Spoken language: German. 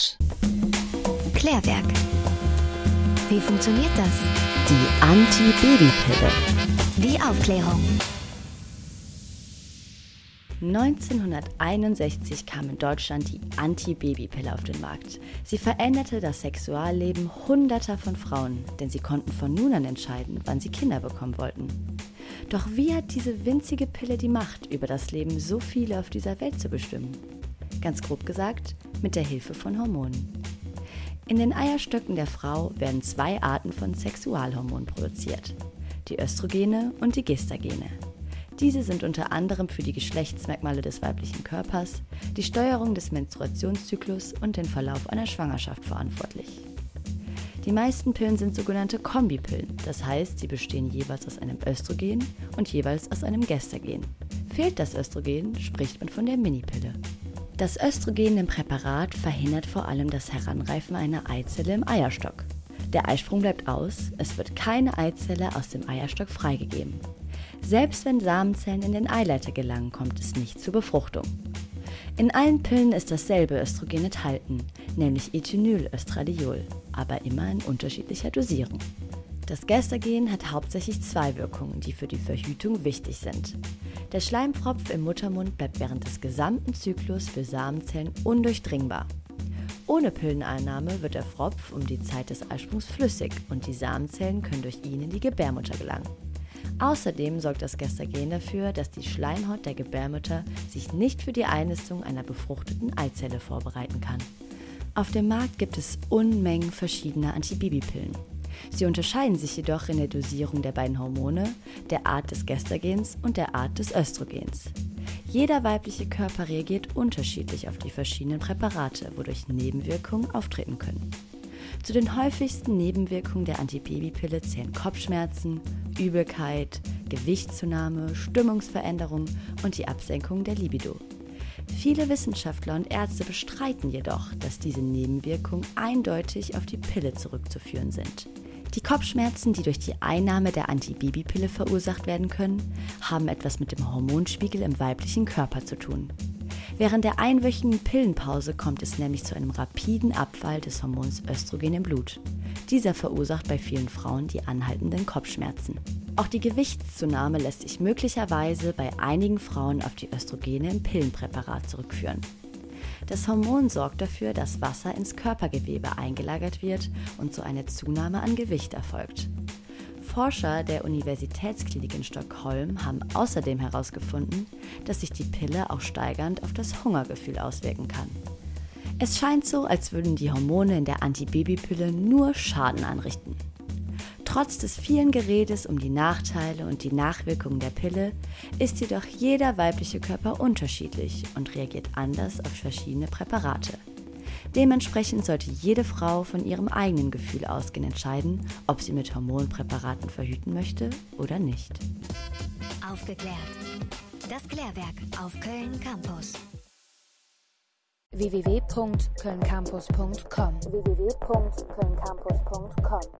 Campus. Klärwerk. Wie funktioniert das? Die Anti-Baby-Pille. Die Aufklärung. 1961 kam in Deutschland die Anti-Baby-Pille auf den Markt. Sie veränderte das Sexualleben Hunderter von Frauen, denn sie konnten von nun an entscheiden, wann sie Kinder bekommen wollten. Doch wie hat diese winzige Pille die Macht, über das Leben so viele auf dieser Welt zu bestimmen? Ganz grob gesagt, mit der Hilfe von Hormonen. In den Eierstöcken der Frau werden zwei Arten von Sexualhormonen produziert. Die Östrogene und die Gestagene. Diese sind unter anderem für die Geschlechtsmerkmale des weiblichen Körpers, die Steuerung des Menstruationszyklus und den Verlauf einer Schwangerschaft verantwortlich. Die meisten Pillen sind sogenannte Kombipillen, das heißt, sie bestehen jeweils aus einem Östrogen und jeweils aus einem Gestagen. Fehlt das Östrogen, spricht man von der Minipille. Das Östrogen im Präparat verhindert vor allem das Heranreifen einer Eizelle im Eierstock. Der Eisprung bleibt aus, es wird keine Eizelle aus dem Eierstock freigegeben. Selbst wenn Samenzellen in den Eileiter gelangen, kommt es nicht zur Befruchtung. In allen Pillen ist dasselbe Östrogen enthalten, nämlich Ethynylöstradiol, aber immer in unterschiedlicher Dosierung. Das Gestagen hat hauptsächlich zwei Wirkungen, die für die Verhütung wichtig sind. Der Schleimfropf im Muttermund bleibt während des gesamten Zyklus für Samenzellen undurchdringbar. Ohne Pilleneinnahme wird der Fropf um die Zeit des Eisprungs flüssig und die Samenzellen können durch ihn in die Gebärmutter gelangen. Außerdem sorgt das Gestagen dafür, dass die Schleimhaut der Gebärmutter sich nicht für die Einnistung einer befruchteten Eizelle vorbereiten kann. Auf dem Markt gibt es Unmengen verschiedener Antibabypillen. Sie unterscheiden sich jedoch in der Dosierung der beiden Hormone, der Art des Gestagens und der Art des Östrogens. Jeder weibliche Körper reagiert unterschiedlich auf die verschiedenen Präparate, wodurch Nebenwirkungen auftreten können. Zu den häufigsten Nebenwirkungen der Antibabypille zählen Kopfschmerzen, Übelkeit, Gewichtszunahme, Stimmungsveränderung und die Absenkung der Libido. Viele Wissenschaftler und Ärzte bestreiten jedoch, dass diese Nebenwirkungen eindeutig auf die Pille zurückzuführen sind. Die Kopfschmerzen, die durch die Einnahme der Antibabypille verursacht werden können, haben etwas mit dem Hormonspiegel im weiblichen Körper zu tun. Während der einwöchigen Pillenpause kommt es nämlich zu einem rapiden Abfall des Hormons Östrogen im Blut. Dieser verursacht bei vielen Frauen die anhaltenden Kopfschmerzen. Auch die Gewichtszunahme lässt sich möglicherweise bei einigen Frauen auf die Östrogene im Pillenpräparat zurückführen. Das Hormon sorgt dafür, dass Wasser ins Körpergewebe eingelagert wird und so eine Zunahme an Gewicht erfolgt. Forscher der Universitätsklinik in Stockholm haben außerdem herausgefunden, dass sich die Pille auch steigernd auf das Hungergefühl auswirken kann. Es scheint so, als würden die Hormone in der Antibabypille nur Schaden anrichten. Trotz des vielen Geredes um die Nachteile und die Nachwirkungen der Pille ist jedoch jeder weibliche Körper unterschiedlich und reagiert anders auf verschiedene Präparate. Dementsprechend sollte jede Frau von ihrem eigenen Gefühl ausgehen entscheiden, ob sie mit Hormonpräparaten verhüten möchte oder nicht. Aufgeklärt. Das Klärwerk auf Köln Campus. www.kölncampus.com www.kölncampus.com